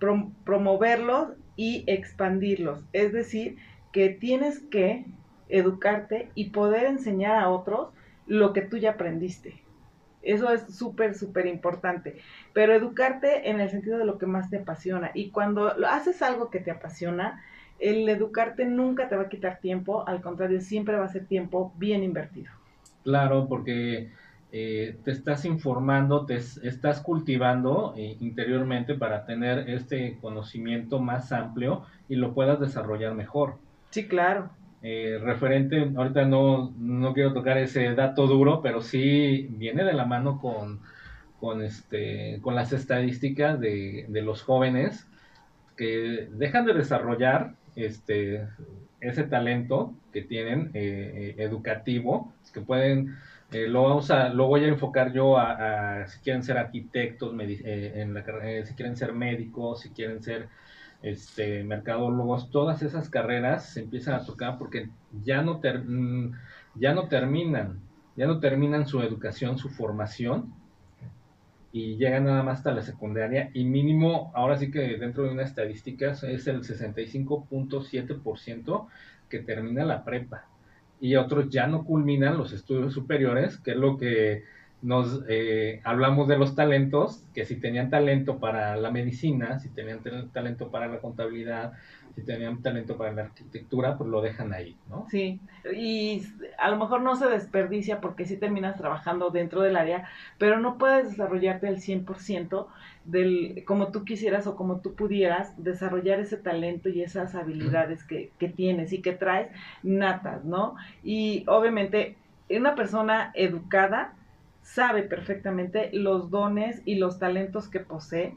prom- promoverlos y expandirlos. Es decir, que tienes que educarte y poder enseñar a otros lo que tú ya aprendiste. Eso es súper, súper importante. Pero educarte en el sentido de lo que más te apasiona. Y cuando haces algo que te apasiona, el educarte nunca te va a quitar tiempo, al contrario, siempre va a ser tiempo bien invertido. Claro, porque eh, te estás informando, te es- estás cultivando eh, interiormente para tener este conocimiento más amplio y lo puedas desarrollar mejor. Sí, claro. Eh, referente, ahorita no, no quiero tocar ese dato duro, pero sí viene de la mano con, con, este, con las estadísticas de, de los jóvenes que dejan de desarrollar este, ese talento que tienen educativo, que pueden, eh, lo, vamos a, lo voy a enfocar yo a, si quieren ser arquitectos, eh, en la, eh, si quieren ser médicos, si quieren ser este, mercadólogos, todas esas carreras se empiezan a tocar porque ya no, ter- mm, ya no terminan, ya no terminan su educación, su formación y llegan nada más hasta la secundaria y mínimo, ahora sí que dentro de una estadística es el 65.7% que termina la prepa y otros ya no culminan los estudios superiores, que es lo que nos eh, hablamos de los talentos, que si tenían talento para la medicina, si tenían talento para la contabilidad, si tenían talento para la arquitectura, pues lo dejan ahí, ¿no? Sí, y a lo mejor no se desperdicia porque sí terminas trabajando dentro del área, pero no puedes desarrollarte al 100% del, como tú quisieras o como tú pudieras desarrollar ese talento y esas habilidades que, que tienes y que traes natas, ¿no? Y obviamente una persona educada sabe perfectamente los dones y los talentos que posee,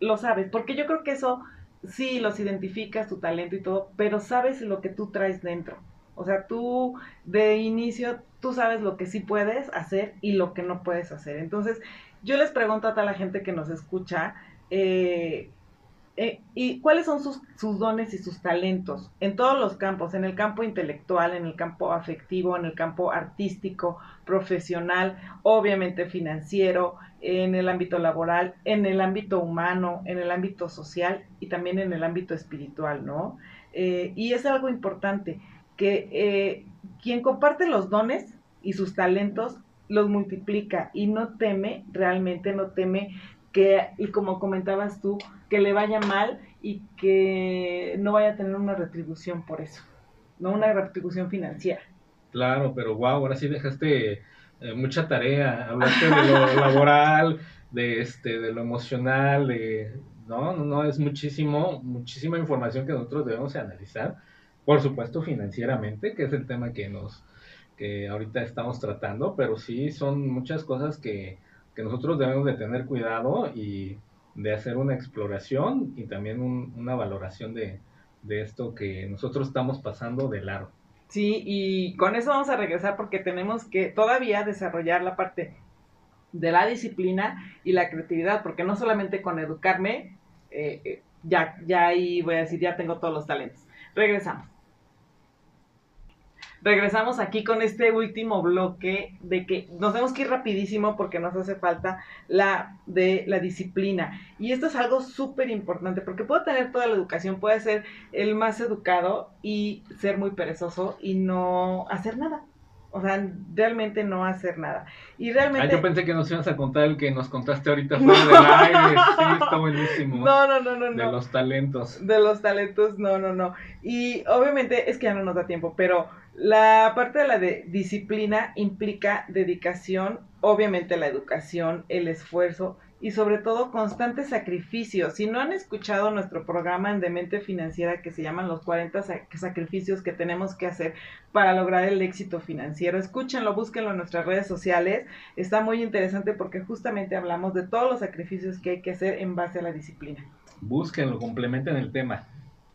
lo sabes, porque yo creo que eso sí los identificas, tu talento y todo, pero sabes lo que tú traes dentro. O sea, tú de inicio, tú sabes lo que sí puedes hacer y lo que no puedes hacer. Entonces, yo les pregunto a toda la gente que nos escucha, eh, eh, ¿y cuáles son sus, dones y sus talentos? En todos los campos, en el campo intelectual, en el campo afectivo, en el campo artístico, profesional, obviamente financiero, en el ámbito laboral, en el ámbito humano, en el ámbito social y también en el ámbito espiritual, ¿no? Eh, y es algo importante, que quien comparte los dones y sus talentos los multiplica y no teme, realmente no teme que, y como comentabas tú, que le vaya mal y que no vaya a tener una retribución por eso. no una retribución financiera. Claro, pero wow, ahora sí dejaste eh, mucha tarea, hablaste de lo laboral, de este, de lo emocional, de no, no, no, es muchísimo, muchísima información que nosotros debemos analizar, por supuesto financieramente, que es el tema que nos, que ahorita estamos tratando, pero sí son muchas cosas que, que nosotros debemos de tener cuidado y de hacer una exploración y también una valoración de, de esto que nosotros estamos pasando de largo. Sí, y con eso vamos a regresar porque tenemos que todavía desarrollar la parte de la disciplina y la creatividad, porque no solamente con educarme, eh, eh, ya, ya ahí voy a decir, ya tengo todos los talentos. Regresamos regresamos aquí con este último bloque de que nos tenemos que ir rapidísimo porque nos hace falta la de la disciplina. Y esto es algo súper importante porque puedo tener toda la educación, puede ser el más educado y ser muy perezoso y no hacer nada. O sea, realmente no hacer nada. Y realmente... Ah, yo pensé que nos ibas a contar el que nos contaste ahorita fuera del aire. Sí, está buenísimo. No, no, no, no. De los talentos. De los talentos, no, no, no. Y obviamente es que ya no nos da tiempo, pero la parte de la de disciplina implica dedicación, obviamente la educación, el esfuerzo y sobre todo constante sacrificio. Si no han escuchado nuestro programa en Demente Financiera que se llaman los 40 sacrificios que tenemos que hacer para lograr el éxito financiero, escúchenlo, búsquenlo en nuestras redes sociales. Está muy interesante porque justamente hablamos de todos los sacrificios que hay que hacer en base a la disciplina. Búsquenlo, complementen el tema.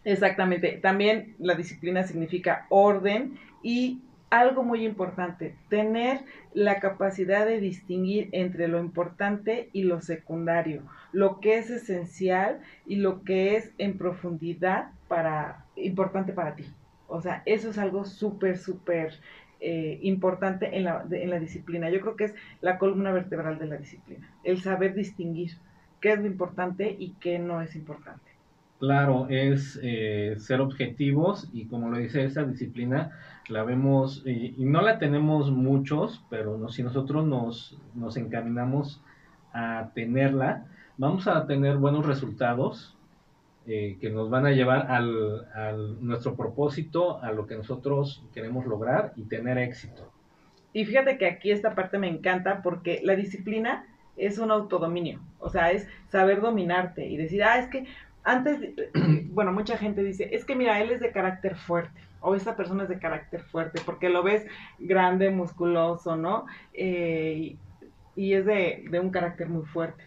Exactamente. También la disciplina significa orden y algo muy importante, tener la capacidad de distinguir entre lo importante y lo secundario, lo que es esencial y lo que es en profundidad para importante para ti. O sea, eso es algo súper, súper eh, importante en la, en la disciplina. Yo creo que es la columna vertebral de la disciplina, el saber distinguir qué es lo importante y qué no es importante. Claro, es eh, ser objetivos y como lo dice esa disciplina, la vemos y, no la tenemos muchos, pero si nosotros nos, nos encaminamos a tenerla, vamos a tener buenos resultados eh, que nos van a llevar al, al, nuestro propósito, a lo que nosotros queremos lograr y tener éxito. Y fíjate que aquí esta parte me encanta porque la disciplina es un autodominio, o sea, es saber dominarte y decir, ah, es que antes, bueno, mucha gente dice, es que mira, él es de carácter fuerte, o esa persona es de carácter fuerte, porque lo ves grande, musculoso, ¿no? Eh, y, es de, un carácter muy fuerte.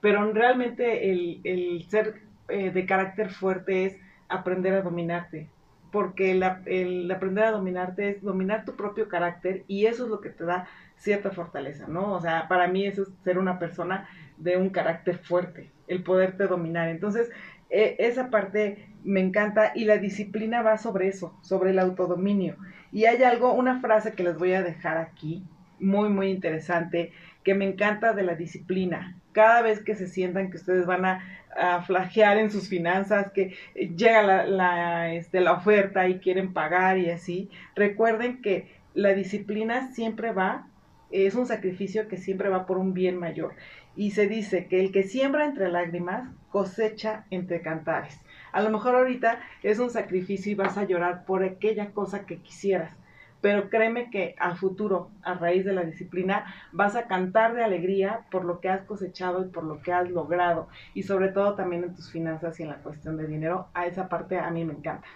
Pero realmente el, ser eh, de carácter fuerte es aprender a dominarte, porque el aprender a dominarte es dominar tu propio carácter y eso es lo que te da cierta fortaleza, ¿no? O sea, para mí eso es ser una persona de un carácter fuerte, el poderte dominar. Entonces, e, esa parte me encanta y la disciplina va sobre eso, sobre el autodominio. Y hay algo, una frase que les voy a dejar aquí, muy, muy interesante, que me encanta de la disciplina. Cada vez que se sientan que ustedes van a, a flagear en sus finanzas, que llega la, la, este, la oferta y quieren pagar y así, recuerden que la disciplina siempre va, es un sacrificio que siempre va por un bien mayor y se dice que el que siembra entre lágrimas cosecha entre cantares. A lo mejor ahorita es un sacrificio y vas a llorar por aquella cosa que quisieras, pero créeme que al futuro, a raíz de la disciplina, vas a cantar de alegría por lo que has cosechado y por lo que has logrado, y sobre todo también en tus finanzas y en la cuestión de dinero. A esa parte a mí me encanta.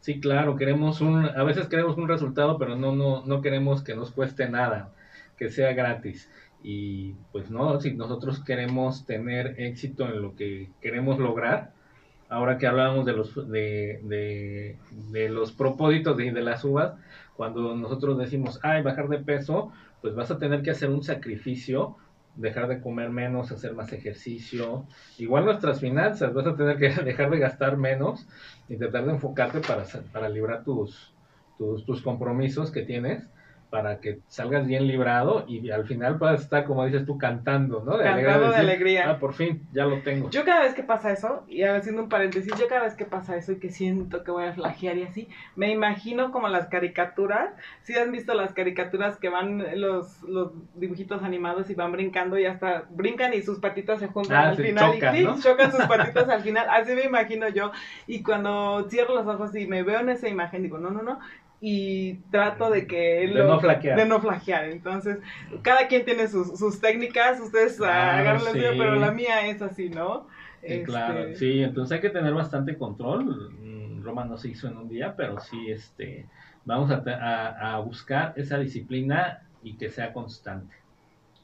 Sí, claro, queremos un, a veces queremos un resultado, pero no, no, no queremos que nos cueste nada, que sea gratis. Y pues no, si nosotros queremos tener éxito en lo que queremos lograr, ahora que hablábamos de los, de, de, los propósitos de, de las uvas, cuando nosotros decimos, ay, bajar de peso, pues vas a tener que hacer un sacrificio, dejar de comer menos, hacer más ejercicio. Igual nuestras finanzas, vas a tener que dejar de gastar menos de enfocarte para, para librar tus, tus, tus compromisos que tienes para que salgas bien librado y al final puedas estar, como dices tú, cantando, ¿no? Cantando de decir, alegría. Ah, por fin, ya lo tengo. Yo cada vez que pasa eso, y haciendo un paréntesis, yo cada vez que pasa eso y que siento que voy a flagear y así, me imagino como las caricaturas. Si has visto las caricaturas que van los, los dibujitos animados y van brincando y hasta brincan y sus patitas se juntan Ah, al sí, final chocan, y sí, ¿no? chocan sus patitas al final. Así me imagino yo. Y cuando cierro los ojos y me veo en esa imagen, digo, no, no, no. Y trato de que De no flaquear. de no flaquear. Entonces, cada quien tiene sus, sus técnicas, ustedes Ah, la sí. suya, pero la mía es así, ¿no? Sí, Este, claro, sí, entonces hay que tener bastante control. Mm, Roma no se hizo en un día, pero sí, este, vamos a, a- a buscar esa disciplina y que sea constante.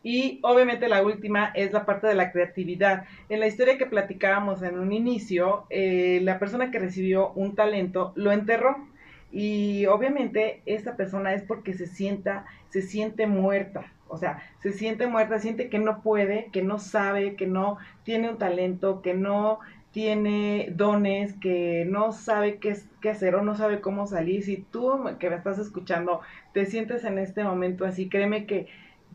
Y obviamente la última es la parte de la creatividad. En la historia que platicábamos en un inicio, eh, la persona que recibió un talento lo enterró. Y obviamente esta persona es porque se sienta, se siente muerta. O sea, se siente muerta, siente que no puede, que no sabe, que no tiene un talento, que no tiene dones, que no sabe qué, qué hacer o no sabe cómo salir. Si tú que me estás escuchando te sientes en este momento así, créeme que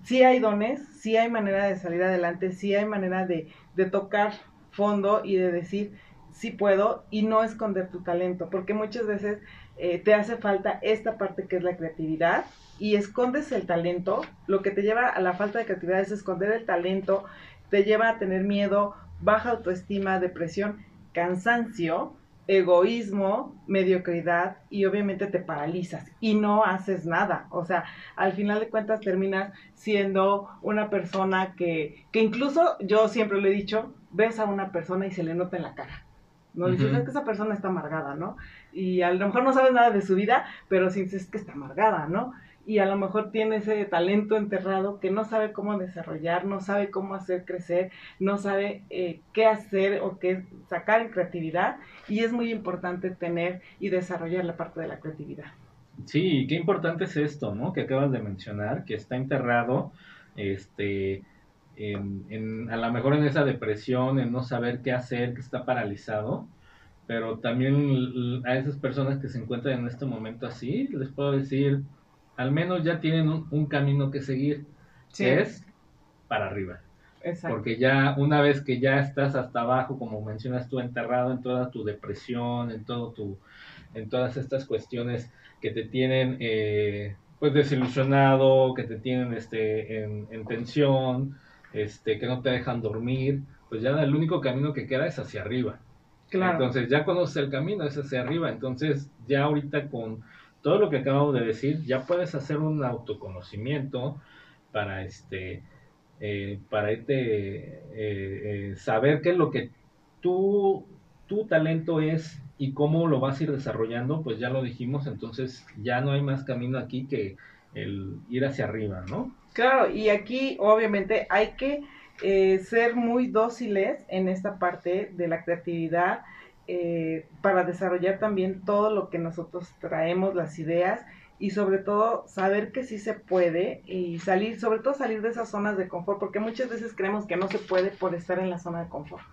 sí hay dones, sí hay manera de salir adelante, sí hay manera de, de tocar fondo y de decir, sí puedo y no esconder tu talento, porque muchas veces eh, te hace falta esta parte que es la creatividad y escondes el talento, lo que te lleva a la falta de creatividad es esconder el talento, te lleva a tener miedo, baja autoestima, depresión, cansancio, egoísmo, mediocridad y obviamente te paralizas y no haces nada. O sea, al final de cuentas terminas siendo una persona que, que incluso yo siempre lo he dicho, ves a una persona y se le nota en la cara. No dices, Ujú. es que esa persona está amargada, ¿no? Y a lo mejor no sabes nada de su vida, pero sí dices que está amargada, ¿no? Y a lo mejor tiene ese talento enterrado que no sabe cómo desarrollar, no sabe cómo hacer crecer, no sabe eh, qué hacer o qué sacar en creatividad. Y es muy importante tener y desarrollar la parte de la creatividad. Sí, qué importante es esto, ¿no? Que acabas de mencionar, que está enterrado, este, en, en- a lo mejor en esa depresión, en no saber qué hacer, que está paralizado, pero también a esas personas que se encuentran en este momento así, les puedo decir, al menos ya tienen un, un camino que seguir, que es para arriba. exacto. Porque ya una vez que ya estás hasta abajo, como mencionas tú, enterrado en toda tu depresión, en todo tu, en todas estas cuestiones que te tienen eh, pues desilusionado, que te tienen este en, en tensión, este, que no te dejan dormir, pues ya el único camino que queda es hacia arriba. Claro. Entonces ya conoces el camino, es hacia arriba. Entonces ya ahorita con todo lo que acabamos de decir, ya puedes hacer un autoconocimiento para este eh, para eh, eh, saber qué es lo que tú tu talento es y cómo lo vas a ir desarrollando, pues ya lo dijimos, entonces ya no hay más camino aquí que el ir hacia arriba, ¿no? Claro, y aquí obviamente hay que eh, ser muy dóciles en esta parte de la creatividad eh, para desarrollar también todo lo que nosotros traemos, las ideas y sobre todo saber que sí se puede y salir, sobre todo salir de esas zonas de confort, porque muchas veces creemos que no se puede por estar en la zona de confort.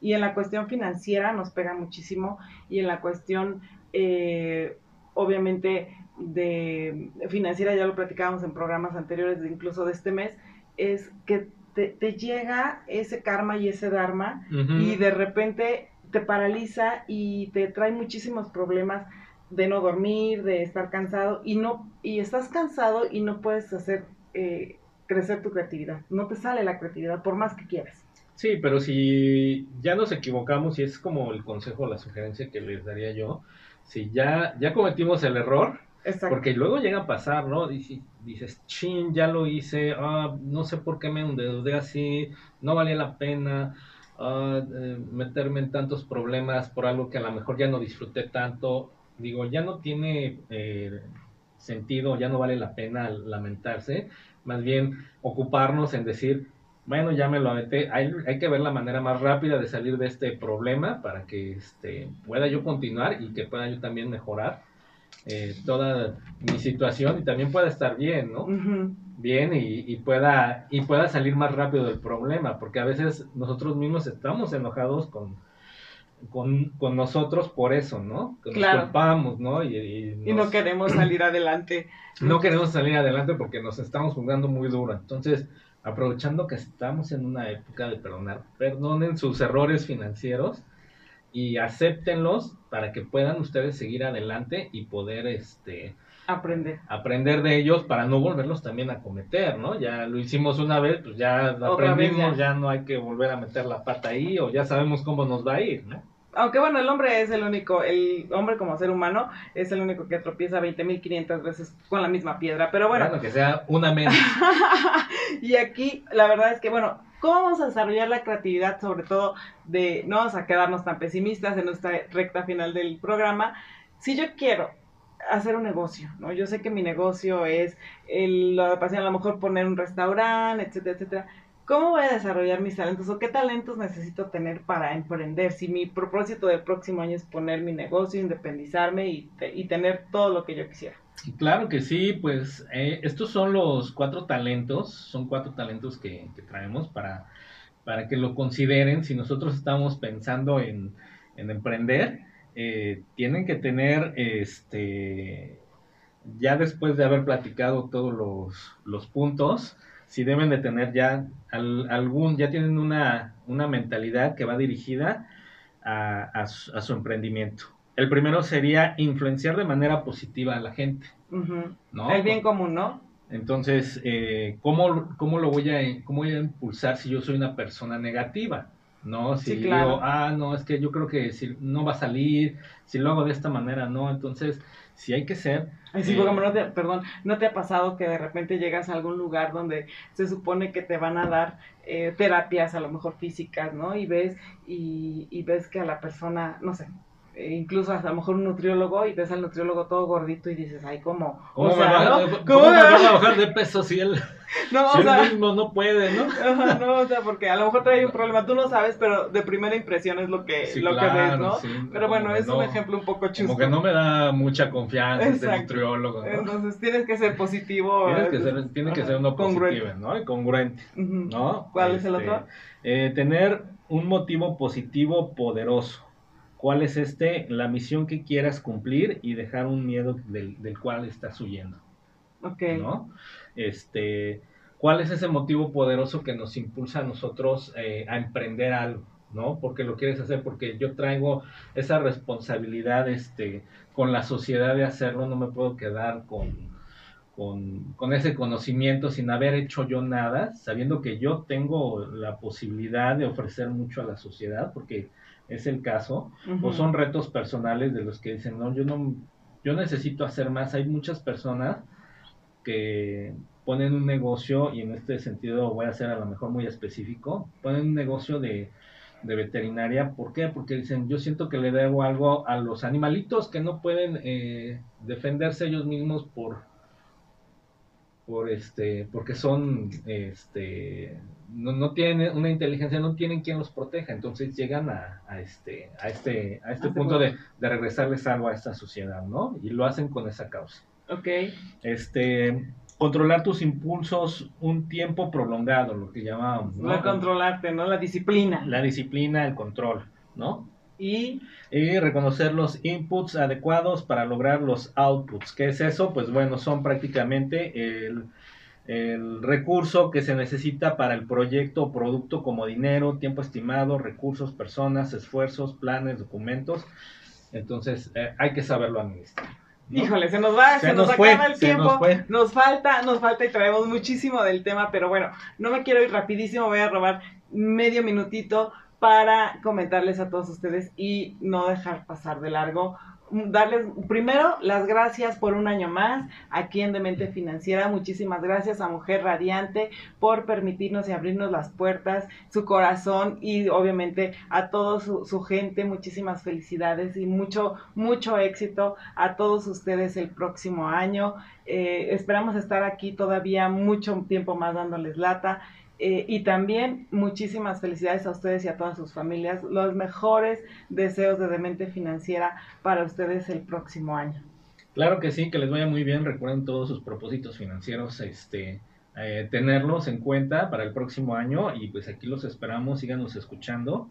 Y en la cuestión financiera nos pega muchísimo y en la cuestión, eh, obviamente, de financiera, ya lo platicábamos en programas anteriores, de incluso de este mes, es que te, te llega ese karma y ese dharma y de repente te paraliza y te trae muchísimos problemas de no dormir, de estar cansado y no y estás cansado y no puedes hacer eh, crecer tu creatividad, no te sale la creatividad por más que quieras. Sí, pero si ya nos equivocamos, y es como el consejo, la sugerencia que les daría yo, si ya, ya cometimos el error, Porque luego llega a pasar, ¿no? Dices, dices chin, ya lo hice, ah, no sé por qué me endeudé así, no valía la pena ah, eh, meterme en tantos problemas por algo que a lo mejor ya no disfruté tanto. Digo, ya no tiene eh, sentido, ya no vale la pena lamentarse, más bien ocuparnos en decir, bueno, ya me lo aventé. Hay, hay que ver la manera más rápida de salir de este problema para que este, pueda yo continuar y que pueda yo también mejorar eh, toda mi situación y también pueda estar bien, ¿no? Bien y, y pueda y pueda salir más rápido del problema, porque a veces nosotros mismos estamos enojados con con, con nosotros por eso, ¿no? Que nos Claro. culpamos, ¿no? Y, y Y no queremos salir adelante. no queremos salir adelante porque nos estamos jugando muy duro. Entonces, aprovechando que estamos en una época de perdonar, perdonen sus errores financieros y acéptenlos para que puedan ustedes seguir adelante y poder este Aprender. aprender de ellos para no volverlos también a cometer, ¿no? Ya lo hicimos una vez, pues ya Otra aprendimos, vez ya. no hay que volver a meter la pata ahí o ya sabemos cómo nos va a ir, ¿no? Aunque bueno, el hombre es el único, el hombre como ser humano es el único que tropieza 20.500 veces con la misma piedra. Pero bueno, Bueno, que sea una menos. y aquí la verdad es que, bueno, ¿cómo vamos a desarrollar la creatividad? Sobre todo de no vamos a quedarnos tan pesimistas en nuestra recta final del programa. Si yo quiero hacer un negocio, ¿no? Yo sé que mi negocio es el, la pasión, a lo mejor poner un restaurante, etcétera, etcétera. ¿Cómo voy a desarrollar mis talentos o qué talentos necesito tener para emprender? Si mi propósito del próximo año es poner mi negocio, independizarme y, y tener todo lo que yo quisiera. Claro que sí, pues eh, estos son los cuatro talentos, son cuatro talentos que, traemos para, para que lo consideren. Si nosotros estamos pensando en, en emprender, eh, tienen que tener, este, ya después de haber platicado todos los, los puntos, si deben de tener ya al- algún, ya tienen una, una mentalidad que va dirigida a, a su- a su emprendimiento. El primero sería influenciar de manera positiva a la gente. ¿no? El bien común, ¿no? Entonces, eh, ¿cómo, cómo lo voy a, cómo voy a impulsar si yo soy una persona negativa? ¿No? Si Sí, claro. digo, ah, no, es que yo creo que si no va a salir, si lo hago de esta manera, no. Entonces, si hay que ser, Ay, sí, Eh, por ejemplo, no te, perdón, ¿no te ha pasado que de repente llegas a algún lugar donde se supone que te van a dar eh, terapias, a lo mejor físicas, ¿no? Y ves, y, y ves que a la persona, no sé, incluso hasta a lo mejor un nutriólogo, y ves al nutriólogo todo gordito y dices, ay, ¿cómo? ¿cómo, o sea, me, va, ¿no? ¿cómo ¿Cómo me va a bajar de peso si él, No, si o él sea, mismo no puede, no? no, o sea, porque a lo mejor trae un problema, tú no sabes, pero de primera impresión es lo que, Sí, lo que ves, ¿no? sí, pero bueno, que es un ejemplo un poco chusco. Como que no me da mucha confianza este Exacto. nutriólogo, ¿no? Entonces tienes que ser positivo. Tienes que eh, ser, tiene que ser uno congruente. positivo, ¿no? Y congruente. ¿no? ¿Cuál es el Este, otro? eh, tener un motivo positivo poderoso. ¿Cuál es este? La misión que quieras cumplir y dejar un miedo del, del cual estás huyendo, Ok. ¿no? Este, ¿cuál es ese motivo poderoso que nos impulsa a nosotros eh, a emprender algo? ¿no? Porque lo quieres hacer, porque yo traigo esa responsabilidad este, con la sociedad de hacerlo, no me puedo quedar con, con, con ese conocimiento sin haber hecho yo nada, sabiendo que yo tengo la posibilidad de ofrecer mucho a la sociedad, porque es el caso, o son retos personales de los que dicen, no, yo no, yo necesito hacer más. Hay muchas personas que ponen un negocio, y en este sentido voy a ser a lo mejor muy específico, ponen un negocio de, de veterinaria, ¿por qué? Porque dicen, yo siento que le debo algo a los animalitos que no pueden eh, defenderse ellos mismos por por este porque son este no, no tienen una inteligencia no tienen quien los proteja entonces llegan a, a este a este a este Este punto punto. de, de regresarles algo a esta sociedad no y lo hacen con esa causa Ok. este controlar tus impulsos un tiempo prolongado lo que llamábamos ¿no? No controlarte, ¿no? La disciplina. la disciplina el control no Y y reconocer los inputs adecuados para lograr los outputs. ¿Qué es eso? Pues bueno, son prácticamente el, el recurso que se necesita para el proyecto o producto como dinero, tiempo estimado, recursos, personas, esfuerzos, planes, documentos. Entonces eh, hay que saberlo administrar. ¿no? Híjole, se nos va, se, Se nos, nos fue, acaba el tiempo. nos fue. Nos falta, nos falta y traemos muchísimo del tema, pero bueno, no me quiero ir rapidísimo, voy a robar medio minutito para comentarles a todos ustedes y no dejar pasar de largo. Darles primero las gracias por un año más aquí en Demente Financiera. Muchísimas gracias a Mujer Radiante por permitirnos y abrirnos las puertas, su corazón y obviamente a toda su, gente. Muchísimas felicidades y mucho, mucho éxito a todos ustedes el próximo año. Eh, esperamos estar aquí todavía mucho tiempo más dándoles lata. Eh, y también muchísimas felicidades a ustedes y a todas sus familias. Los mejores deseos de Demente Financiera para ustedes el próximo año. Claro que sí, que les vaya muy bien. Recuerden todos sus propósitos financieros, este, eh, tenerlos en cuenta para el próximo año y pues aquí los esperamos, síganos escuchando.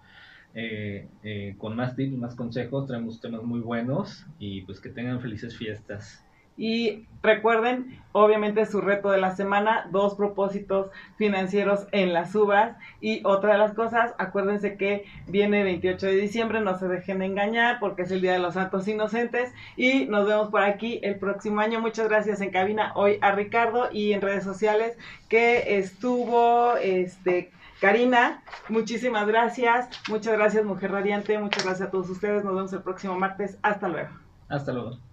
eh, eh, con más tips, más consejos, traemos temas muy buenos y pues que tengan felices fiestas. Y recuerden, obviamente su reto de la semana, dos propósitos financieros en las uvas. Y otra de las cosas, acuérdense que viene 28 de diciembre, no se dejen de engañar porque es el Día de los Santos Inocentes. Y nos vemos por aquí el próximo año. Muchas gracias en cabina hoy a Ricardo y en redes sociales que estuvo este Karina, muchísimas gracias. Muchas gracias, Mujer Radiante. Muchas gracias a todos ustedes. Nos vemos el próximo martes. Hasta luego. Hasta luego.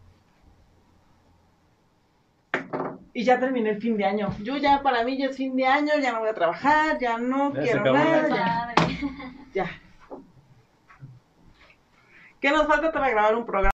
Y ya terminé el fin de año. Yo ya, para mí ya es fin de año, ya no voy a trabajar, ya no Ya quiero nada. ya. ¿Qué nos falta para grabar un programa?